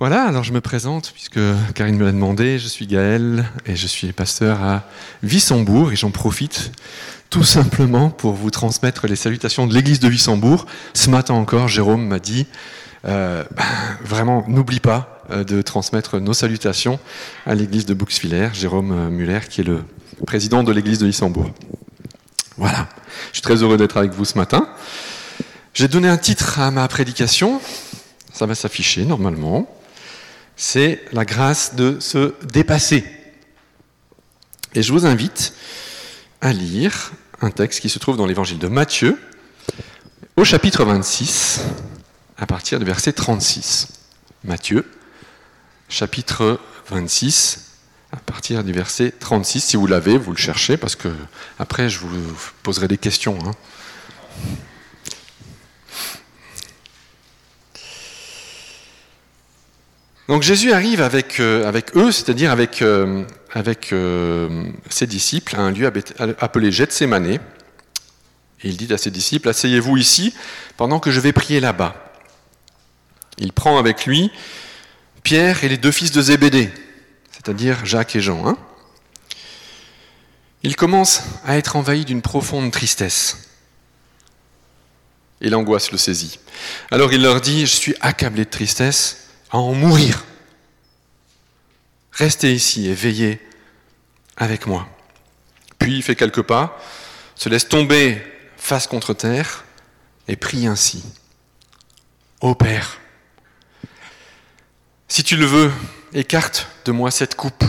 Voilà, alors je me présente, puisque Karine me l'a demandé, je suis Gaël et je suis pasteur à Wissembourg et j'en profite tout simplement pour vous transmettre les salutations de l'église de Wissembourg. Ce matin encore, Jérôme m'a dit, euh, ben, vraiment, n'oublie pas euh, de transmettre nos salutations à l'église de Bouxwiller, Jérôme euh, Muller, qui est le président de l'église de Wissembourg. Voilà, je suis très heureux d'être avec vous ce matin. J'ai donné un titre à ma prédication, ça va s'afficher normalement c'est la grâce de se dépasser. Et je vous invite à lire un texte qui se trouve dans l'évangile de Matthieu, au chapitre 26, à partir du verset 36. Matthieu, chapitre 26, à partir du verset 36. Si vous l'avez, vous le cherchez, parce que après, je vous poserai des questions. Hein. Donc Jésus arrive avec, euh, eux, c'est-à-dire avec, euh, avec euh, ses disciples, à un lieu appelé Gethsemane. Et il dit à ses disciples, asseyez-vous ici pendant que je vais prier là-bas. Il prend avec lui Pierre et les deux fils de Zébédée, c'est-à-dire Jacques et Jean. Hein. il commence à être envahi d'une profonde tristesse. Et l'angoisse le saisit. Alors il leur dit, je suis accablé de tristesse à en mourir. Restez ici et veillez avec moi. Puis il fait quelques pas, se laisse tomber face contre terre et prie ainsi. Ô Père, si tu le veux, écarte de moi cette coupe.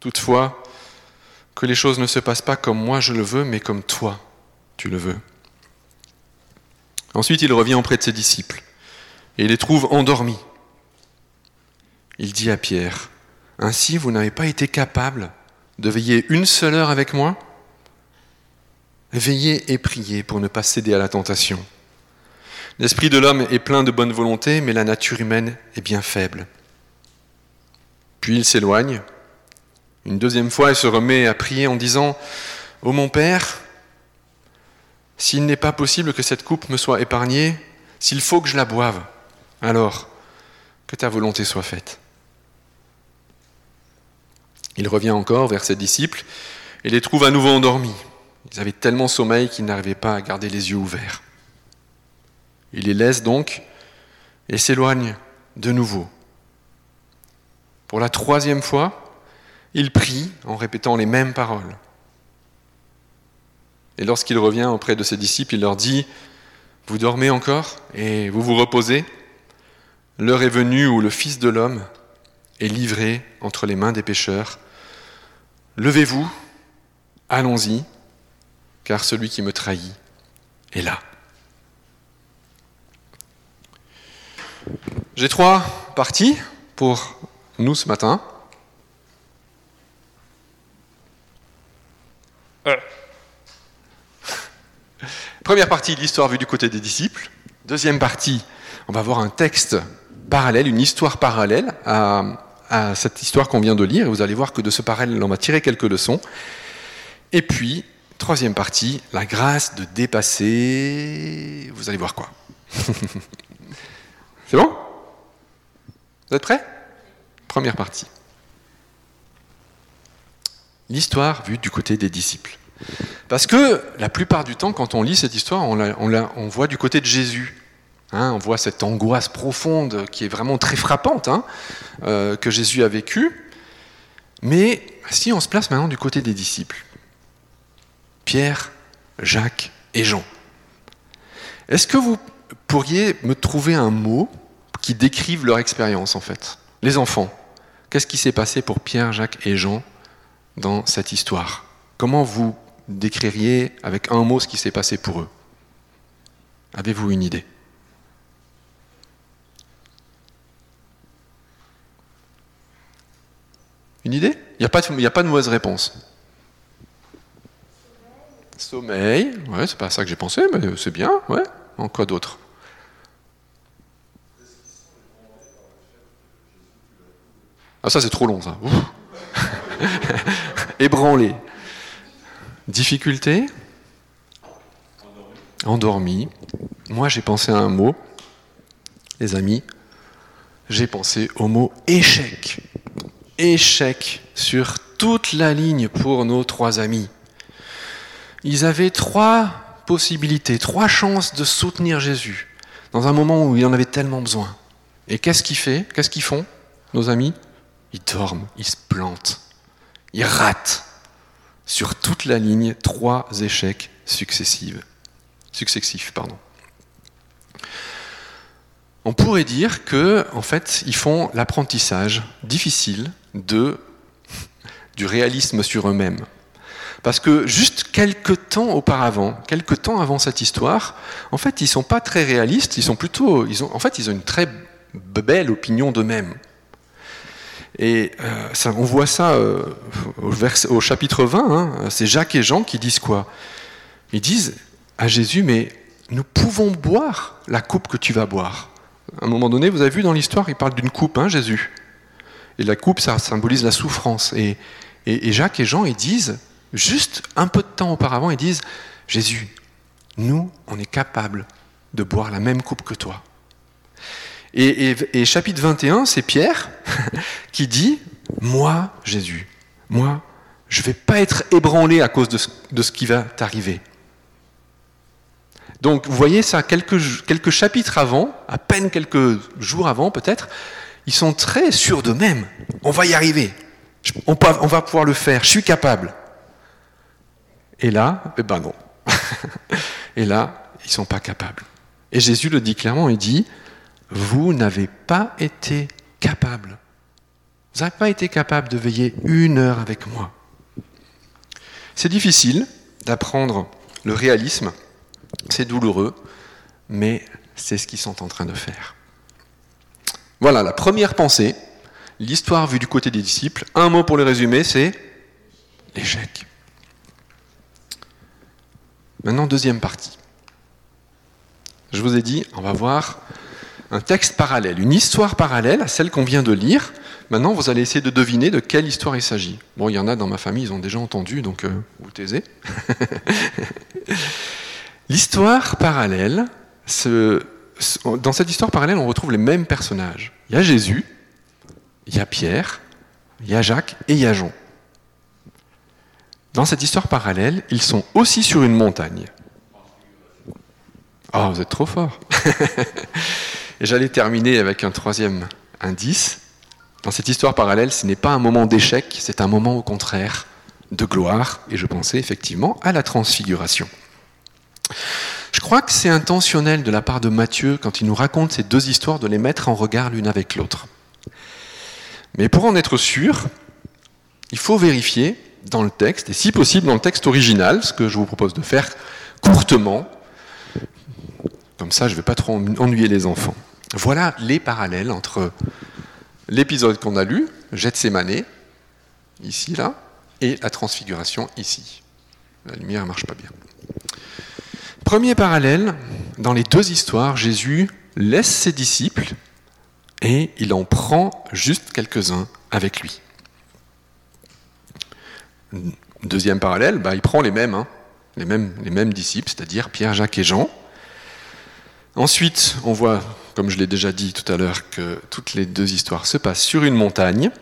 Toutefois, que les choses ne se passent pas comme moi je le veux, mais comme toi tu le veux. Ensuite, il revient auprès de ses disciples et les trouve endormis il dit à Pierre, Ainsi vous n'avez pas été capable de veiller une seule heure avec moi? Veillez et priez pour ne pas céder à la tentation. L'esprit de l'homme est plein de bonne volonté, mais la nature humaine est bien faible. Puis il s'éloigne. Une deuxième fois, il se remet à prier en disant Ô mon Père, s'il n'est pas possible que cette coupe me soit épargnée, s'il faut que je la boive, alors que ta volonté soit faite. Il revient encore vers ses disciples et les trouve à nouveau endormis. Ils avaient tellement sommeil qu'ils n'arrivaient pas à garder les yeux ouverts. Il les laisse donc et s'éloigne de nouveau. Pour la troisième fois, il prie en répétant les mêmes paroles. Et lorsqu'il revient auprès de ses disciples, il leur dit, Vous dormez encore et vous vous reposez? L'heure est venue où le Fils de l'homme est livré entre les mains des pécheurs. Levez-vous, allons-y, car celui qui me trahit est là. J'ai trois parties pour nous ce matin. Première partie, l'histoire vue du côté des disciples. Deuxième partie, on va voir un texte parallèle, une histoire parallèle à, à cette histoire qu'on vient de lire, et vous allez voir que de ce parallèle, on va tirer quelques leçons. Et puis, troisième partie, la grâce de dépasser. Vous allez voir quoi C'est bon? Vous êtes prêts? Première partie. L'histoire vue du côté des disciples. Parce que la plupart du temps, quand on lit cette histoire, on, on voit du côté de Jésus. Hein, on voit cette angoisse profonde qui est vraiment très frappante hein, euh, que Jésus a vécue. Mais si on se place maintenant du côté des disciples, Pierre, Jacques et Jean, est-ce que vous pourriez me trouver un mot qui décrive leur expérience en fait? Les enfants, qu'est-ce qui s'est passé pour Pierre, Jacques et Jean dans cette histoire? Comment vous décririez avec un mot ce qui s'est passé pour eux? Avez-vous une idée? Une idée? Il n'y a, pas de, mauvaise réponse. Sommeil, ouais, c'est pas ça que j'ai pensé, mais c'est bien, ouais. En quoi d'autre? Ah ça c'est trop long ça. Ébranlé. Difficulté? Endormi. Moi j'ai pensé à un mot, les amis, j'ai pensé au mot échec. Échec sur toute la ligne pour nos trois amis. Ils avaient trois possibilités, trois chances de soutenir Jésus dans un moment où il en avait tellement besoin. Et qu'est-ce Qu'est-ce qu'ils font, nos amis? Ils dorment, ils se plantent, ils ratent sur toute la ligne trois échecs successifs. Successifs, pardon. On pourrait dire que, en fait, ils font l'apprentissage difficile de, du réalisme sur eux-mêmes. Parce que juste quelques temps auparavant, quelques temps avant cette histoire, en fait, ils ne sont pas très réalistes, ils sont plutôt, ils ont, en fait, ils ont une très belle opinion d'eux-mêmes. Et euh, ça, on voit ça euh, au, chapitre 20, hein, c'est Jacques et Jean qui disent quoi? Ils disent à Jésus, mais nous pouvons boire la coupe que tu vas boire. À un moment donné, vous avez vu dans l'histoire, il parle d'une coupe, hein, Jésus? Et la coupe, ça symbolise la souffrance. Et, Jacques et Jean, ils disent, juste un peu de temps auparavant, ils disent, Jésus, nous, on est capable de boire la même coupe que toi. Et, chapitre 21, c'est Pierre qui dit, moi, Jésus, moi, je ne vais pas être ébranlé à cause de ce, qui va t'arriver. Donc vous voyez ça, quelques chapitres avant, à peine quelques jours avant peut-être, ils sont très sûrs d'eux-mêmes. On va y arriver. On, va pouvoir le faire. Je suis capable. Et là, eh ben non. Et là, ils ne sont pas capables. Et Jésus le dit clairement, il dit, vous n'avez pas été capable. Vous n'avez pas été capable de veiller une heure avec moi. C'est difficile d'apprendre le réalisme, c'est douloureux, mais c'est ce qu'ils sont en train de faire. Voilà la première pensée, l'histoire vue du côté des disciples. Un mot pour le résumer, c'est l'échec. Maintenant, deuxième partie. Je vous ai dit, on va voir un texte parallèle, une histoire parallèle à celle qu'on vient de lire. Maintenant, vous allez essayer de deviner de quelle histoire il s'agit. Bon, il y en a dans ma famille, ils ont déjà entendu, donc euh, vous taisez. l'histoire parallèle, dans cette histoire parallèle, on retrouve les mêmes personnages. Il y a Jésus, il y a Pierre, il y a Jacques et il y a Jean. Dans cette histoire parallèle, ils sont aussi sur une montagne. Oh, vous êtes trop fort j'allais terminer avec un troisième indice. Dans cette histoire parallèle, ce n'est pas un moment d'échec, c'est un moment au contraire de gloire, et je pensais effectivement à la transfiguration. Je crois que c'est intentionnel de la part de Matthieu, quand il nous raconte ces deux histoires, de les mettre en regard l'une avec l'autre. Mais pour en être sûr, il faut vérifier dans le texte, et si possible dans le texte original, ce que je vous propose de faire courtement, comme ça je ne vais pas trop ennuyer les enfants. Voilà les parallèles entre l'épisode qu'on a lu, Gethsemane, ici, là, et la transfiguration, ici. La lumière ne marche pas bien. Premier parallèle, dans les deux histoires, Jésus laisse ses disciples et il en prend juste quelques-uns avec lui. Deuxième parallèle, bah, il prend les mêmes, hein, les mêmes, les mêmes disciples, c'est-à-dire Pierre, Jacques et Jean. Ensuite, on voit comme je l'ai déjà dit tout à l'heure, que toutes les deux histoires se passent sur une montagne.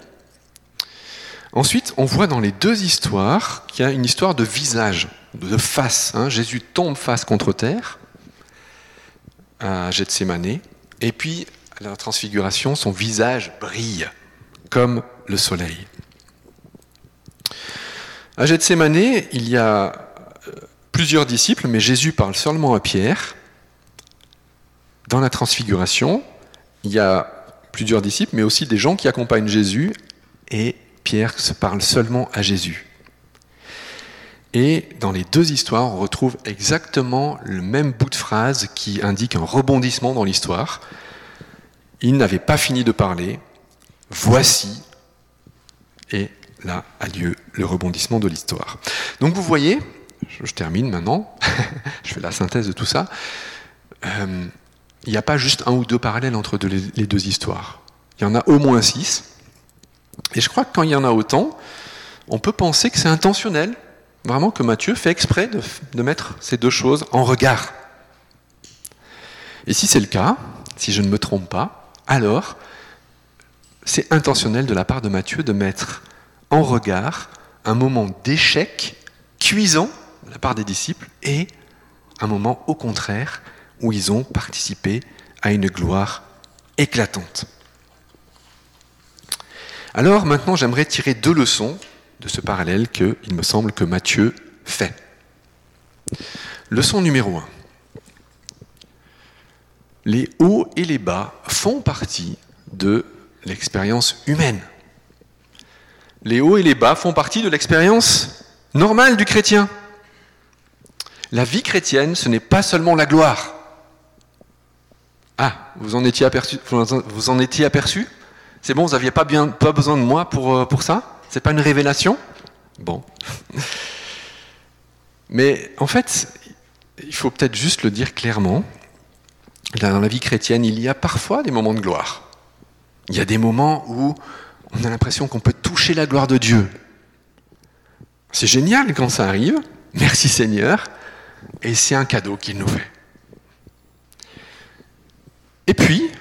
Ensuite, on voit dans les deux histoires qu'il y a une histoire de visage, de face. Hein. Jésus tombe face contre terre à Gethsemane, et puis à la transfiguration, son visage brille comme le soleil. À Gethsemane, il y a euh, plusieurs disciples, mais Jésus parle seulement à Pierre. Dans la transfiguration, il y a plusieurs disciples, mais aussi des gens qui accompagnent Jésus, et Pierre se parle seulement à Jésus. Et dans les deux histoires, on retrouve exactement le même bout de phrase qui indique un rebondissement dans l'histoire. Il n'avait pas fini de parler, voici, et là a lieu le rebondissement de l'histoire. Donc vous voyez, je termine maintenant, je fais la synthèse de tout ça. Euh, il n'y a pas juste un ou deux parallèles entre les deux histoires. Il y en a au moins six. Et je crois que quand il y en a autant, on peut penser que c'est intentionnel, vraiment que Matthieu fait exprès de, mettre ces deux choses en regard. Et si c'est le cas, si je ne me trompe pas, alors c'est intentionnel de la part de Matthieu de mettre en regard un moment d'échec cuisant de la part des disciples et un moment au contraire où ils ont participé à une gloire éclatante. Alors maintenant j'aimerais tirer deux leçons de ce parallèle que il me semble que Matthieu fait. Leçon numéro 1. Les hauts et les bas font partie de l'expérience humaine. Les hauts et les bas font partie de l'expérience normale du chrétien. La vie chrétienne, ce n'est pas seulement la gloire. Ah, vous en étiez aperçu Vous en étiez aperçu? C'est bon, vous n'aviez pas, besoin de moi pour, euh, pour ça? C'est pas une révélation? Bon. Mais en fait, il faut peut-être juste le dire clairement. Dans la vie chrétienne, il y a parfois des moments de gloire. Il y a des moments où on a l'impression qu'on peut toucher la gloire de Dieu. C'est génial quand ça arrive. Merci Seigneur. Et c'est un cadeau qu'il nous fait. Et puis,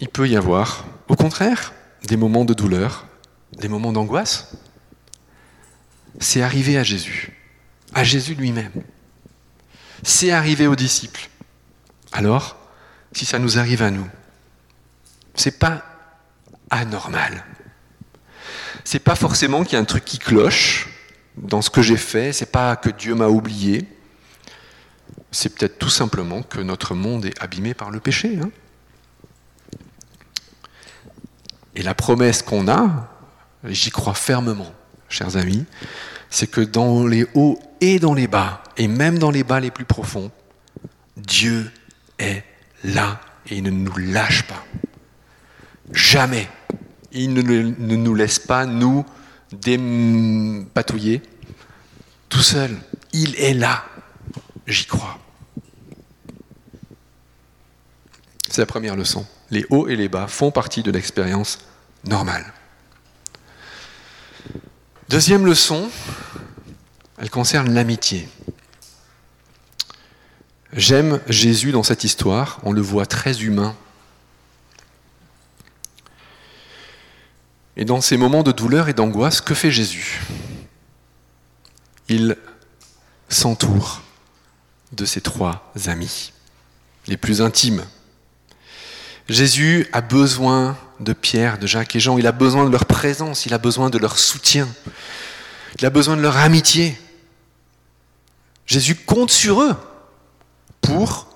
il peut y avoir, au contraire, des moments de douleur, des moments d'angoisse. C'est arrivé à Jésus, à Jésus lui-même. C'est arrivé aux disciples. Alors, si ça nous arrive à nous, c'est pas anormal. C'est pas forcément qu'il y a un truc qui cloche dans ce que j'ai fait, c'est pas que Dieu m'a oublié, c'est peut-être tout simplement que notre monde est abîmé par le péché. Hein. et la promesse qu'on a, j'y crois fermement, chers amis, c'est que dans les hauts et dans les bas, et même dans les bas les plus profonds, Dieu est là et il ne nous lâche pas. Jamais. Il ne, nous laisse pas nous dépatouiller tout seul. Il est là. J'y crois. C'est la première leçon. Les hauts et les bas font partie de l'expérience normale. Deuxième leçon, elle concerne l'amitié. J'aime Jésus dans cette histoire, on le voit très humain. Et dans ces moments de douleur et d'angoisse, que fait Jésus? Il s'entoure de ses trois amis, les plus intimes, Jésus a besoin de Pierre, de Jacques et Jean, il a besoin de leur présence, il a besoin de leur soutien, il a besoin de leur amitié. Jésus compte sur eux pour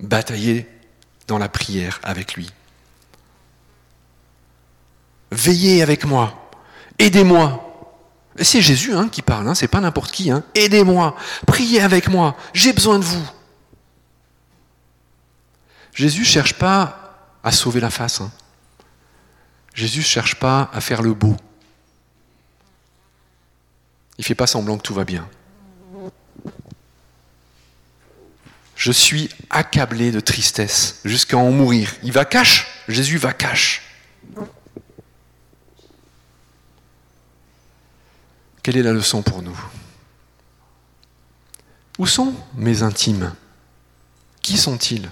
batailler dans la prière avec lui. Veillez avec moi, aidez-moi. C'est Jésus hein, qui parle, hein, c'est pas n'importe qui. Hein. Aidez-moi, priez avec moi, j'ai besoin de vous. Jésus ne cherche pas à sauver la face. Hein. Jésus ne cherche pas à faire le beau. Il ne fait pas semblant que tout va bien. Je suis accablé de tristesse jusqu'à en mourir. Il va cache. Jésus va cache. Quelle est la leçon pour nous? Où sont mes intimes? Qui sont-ils?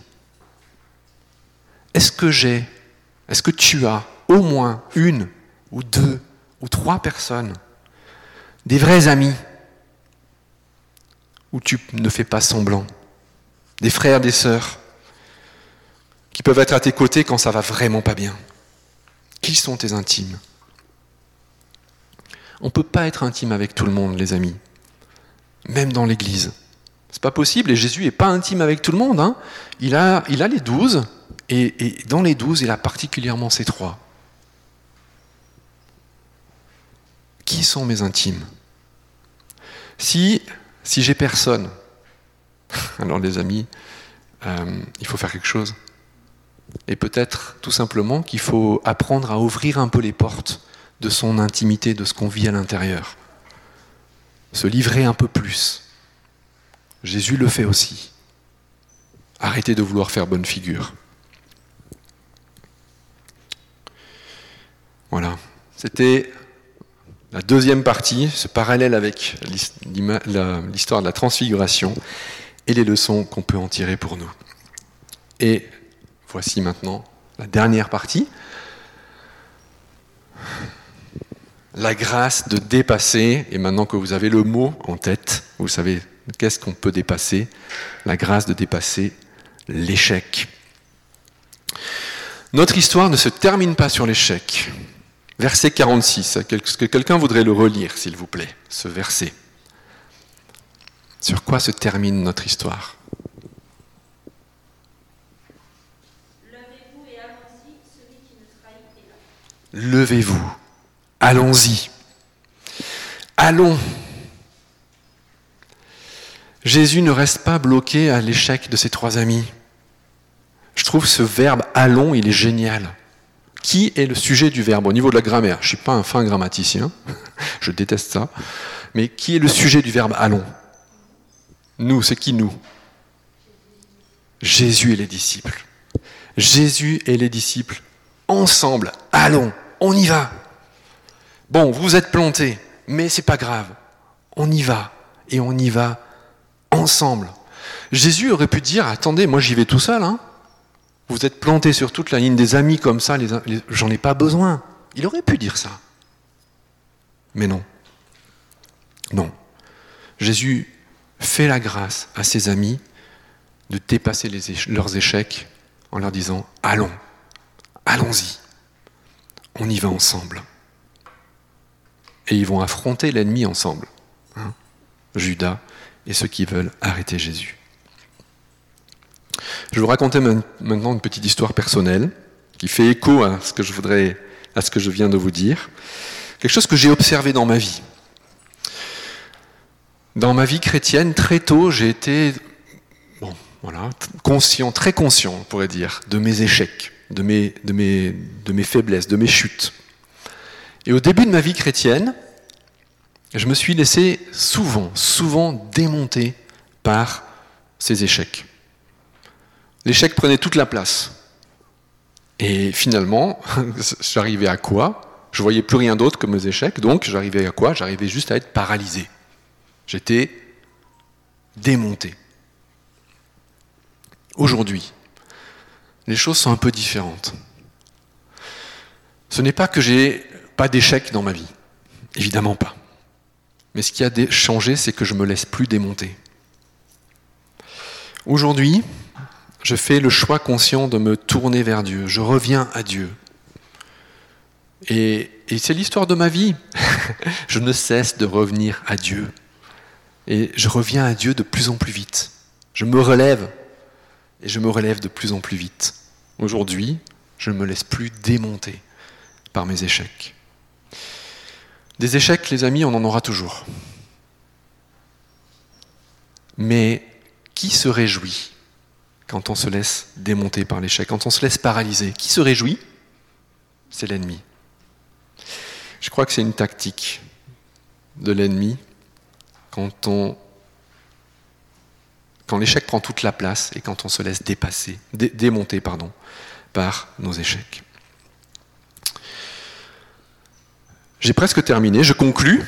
Est-ce que j'ai, est-ce que tu as au moins une ou deux ou trois personnes, des vrais amis, où tu ne fais pas semblant, des frères, des sœurs, qui peuvent être à tes côtés quand ça va vraiment pas bien? Qui sont tes intimes? On ne peut pas être intime avec tout le monde, les amis, même dans l'Église. C'est pas possible, et Jésus n'est pas intime avec tout le monde. Hein. Il, a, il a les douze, et, dans les douze, il a particulièrement ces trois. Qui sont mes intimes? Si, si j'ai personne, alors les amis, euh, il faut faire quelque chose. Et peut-être tout simplement qu'il faut apprendre à ouvrir un peu les portes de son intimité, de ce qu'on vit à l'intérieur. Se livrer un peu plus. Jésus le fait aussi. Arrêtez de vouloir faire bonne figure. Voilà. C'était la deuxième partie, ce parallèle avec l'histoire de la transfiguration et les leçons qu'on peut en tirer pour nous. Et voici maintenant la dernière partie. la grâce de dépasser, et maintenant que vous avez le mot en tête, vous savez qu'est-ce qu'on peut dépasser, la grâce de dépasser l'échec. Notre histoire ne se termine pas sur l'échec. Verset 46, est-ce que quelqu'un voudrait le relire, s'il vous plaît, ce verset Sur quoi se termine notre histoire? Levez-vous et allons-y, celui qui me trahit est là. Levez-vous, allons-y. Allons. Jésus ne reste pas bloqué à l'échec de ses trois amis. Je trouve ce verbe allons, il est génial. Qui est le sujet du verbe au niveau de la grammaire Je ne suis pas un fin grammaticien, je déteste ça. Mais qui est le sujet du verbe allons? Nous, c'est qui nous? Jésus et les disciples. Jésus et les disciples, ensemble, allons, on y va. Bon, vous êtes plantés, mais c'est pas grave. On y va et on y va ensemble. Jésus aurait pu dire attendez, moi j'y vais tout seul. Hein. Vous êtes plantés sur toute la ligne des amis comme ça, j'en ai pas besoin. Il aurait pu dire ça. Mais non. Non. Jésus fait la grâce à ses amis de dépasser leurs échecs en leur disant Allons, allons-y, on y va ensemble. Et ils vont affronter l'ennemi ensemble, hein, Judas et ceux qui veulent arrêter Jésus. Je vais vous raconter maintenant une petite histoire personnelle qui fait écho à ce que je voudrais, à ce que je viens de vous dire. Quelque chose que j'ai observé dans ma vie. Dans ma vie chrétienne, très tôt, j'ai été bon, voilà, conscient, très conscient, on pourrait dire, de mes échecs, de mes, de mes, de mes faiblesses, de mes chutes. Et au début de ma vie chrétienne, je me suis laissé souvent, souvent démonter par ces échecs. L'échec prenait toute la place. Et finalement, j'arrivais à quoi? Je voyais plus rien d'autre que mes échecs, donc j'arrivais à quoi? J'arrivais juste à être paralysé. J'étais démonté. Aujourd'hui, les choses sont un peu différentes. Ce n'est pas que j'ai pas d'échec dans ma vie, évidemment pas. Mais ce qui a changé, c'est que je me laisse plus démonter. Aujourd'hui, je fais le choix conscient de me tourner vers Dieu. Je reviens à Dieu. Et, c'est l'histoire de ma vie. je ne cesse de revenir à Dieu. Et je reviens à Dieu de plus en plus vite. Je me relève. Et je me relève de plus en plus vite. Aujourd'hui, je ne me laisse plus démonter par mes échecs. Des échecs, les amis, on en aura toujours. Mais qui se réjouit quand on se laisse démonter par l'échec, quand on se laisse paralyser Qui se réjouit? C'est l'ennemi. Je crois que c'est une tactique de l'ennemi quand l'échec prend toute la place et quand on se laisse dépasser, démonter pardon, par nos échecs. J'ai presque terminé, je conclus.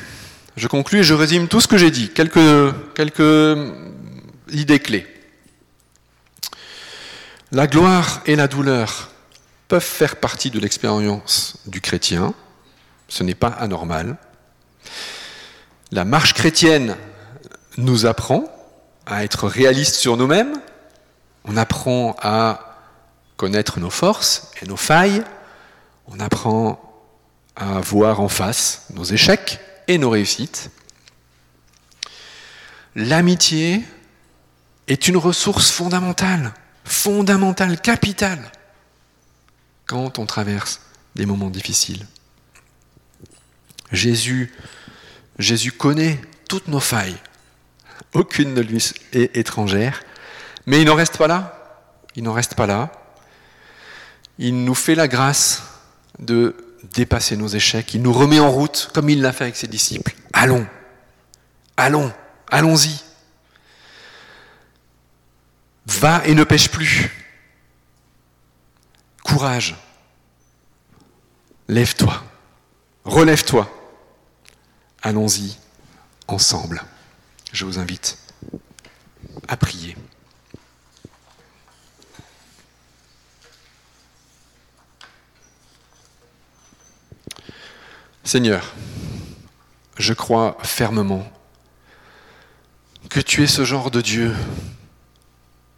Je conclus et je résume tout ce que j'ai dit. Quelques idées clés. La gloire et la douleur peuvent faire partie de l'expérience du chrétien. Ce n'est pas anormal. La marche chrétienne nous apprend à être réaliste sur nous-mêmes. On apprend à connaître nos forces et nos failles. On apprend à voir en face nos échecs et nos réussites. L'amitié est une ressource fondamentale, fondamentale, capitale, quand on traverse des moments difficiles. Jésus, Jésus connaît toutes nos failles. Aucune ne lui est étrangère. Mais il n'en reste pas là. Il n'en reste pas là. Il nous fait la grâce de dépasser nos échecs. Il nous remet en route comme il l'a fait avec ses disciples. Allons, allons, allons-y. Va et ne pêche plus. Courage. Lève-toi. Relève-toi. Allons-y ensemble. Je vous invite à prier. Seigneur, je crois fermement que tu es ce genre de Dieu,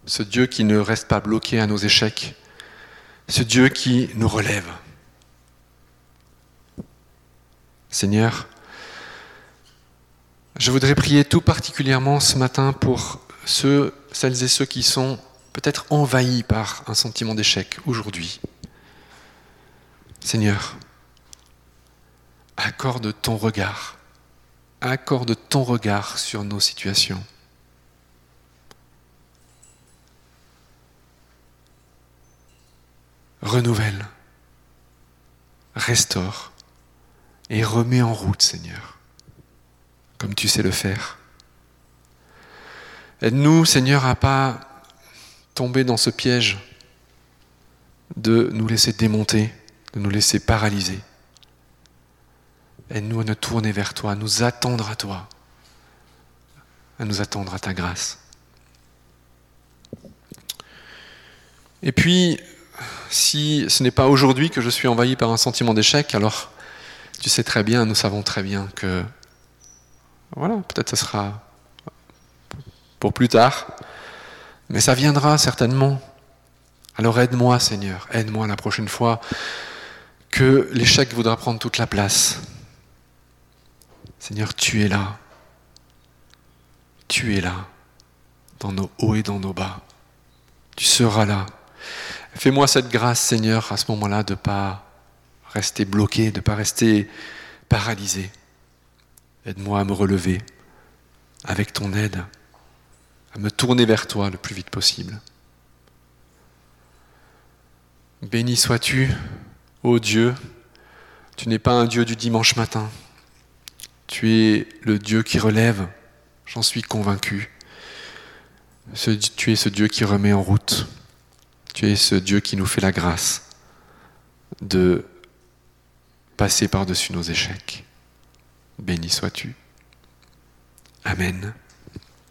ce Dieu qui ne reste pas bloqué à nos échecs, ce Dieu qui nous relève. Seigneur, je voudrais prier tout particulièrement ce matin pour ceux, celles et ceux qui sont peut-être envahis par un sentiment d'échec aujourd'hui. Seigneur, accorde ton regard, accorde ton regard sur nos situations. Renouvelle, restaure et remets en route, Seigneur, comme tu sais le faire. Aide-nous, Seigneur, à pas tomber dans ce piège de nous laisser démonter, de nous laisser paralyser. Aide-nous à nous tourner vers toi, à nous attendre à toi, à nous attendre à ta grâce. Et puis, si ce n'est pas aujourd'hui que je suis envahi par un sentiment d'échec, alors tu sais très bien, nous savons très bien que, voilà, peut-être ce sera pour plus tard, mais ça viendra certainement. Alors aide-moi, Seigneur, aide-moi la prochaine fois que l'échec voudra prendre toute la place. Seigneur, tu es là. Tu es là, dans nos hauts et dans nos bas. Tu seras là. Fais-moi cette grâce, Seigneur, à ce moment-là, de ne pas rester bloqué, de ne pas rester paralysé. Aide-moi à me relever avec ton aide, à me tourner vers toi le plus vite possible. Béni sois-tu, ô Dieu, tu n'es pas un Dieu du dimanche matin, tu es le Dieu qui relève, j'en suis convaincu. Tu es ce Dieu qui remet en route, tu es ce Dieu qui nous fait la grâce de passer par-dessus nos échecs. Béni sois-tu. Amen.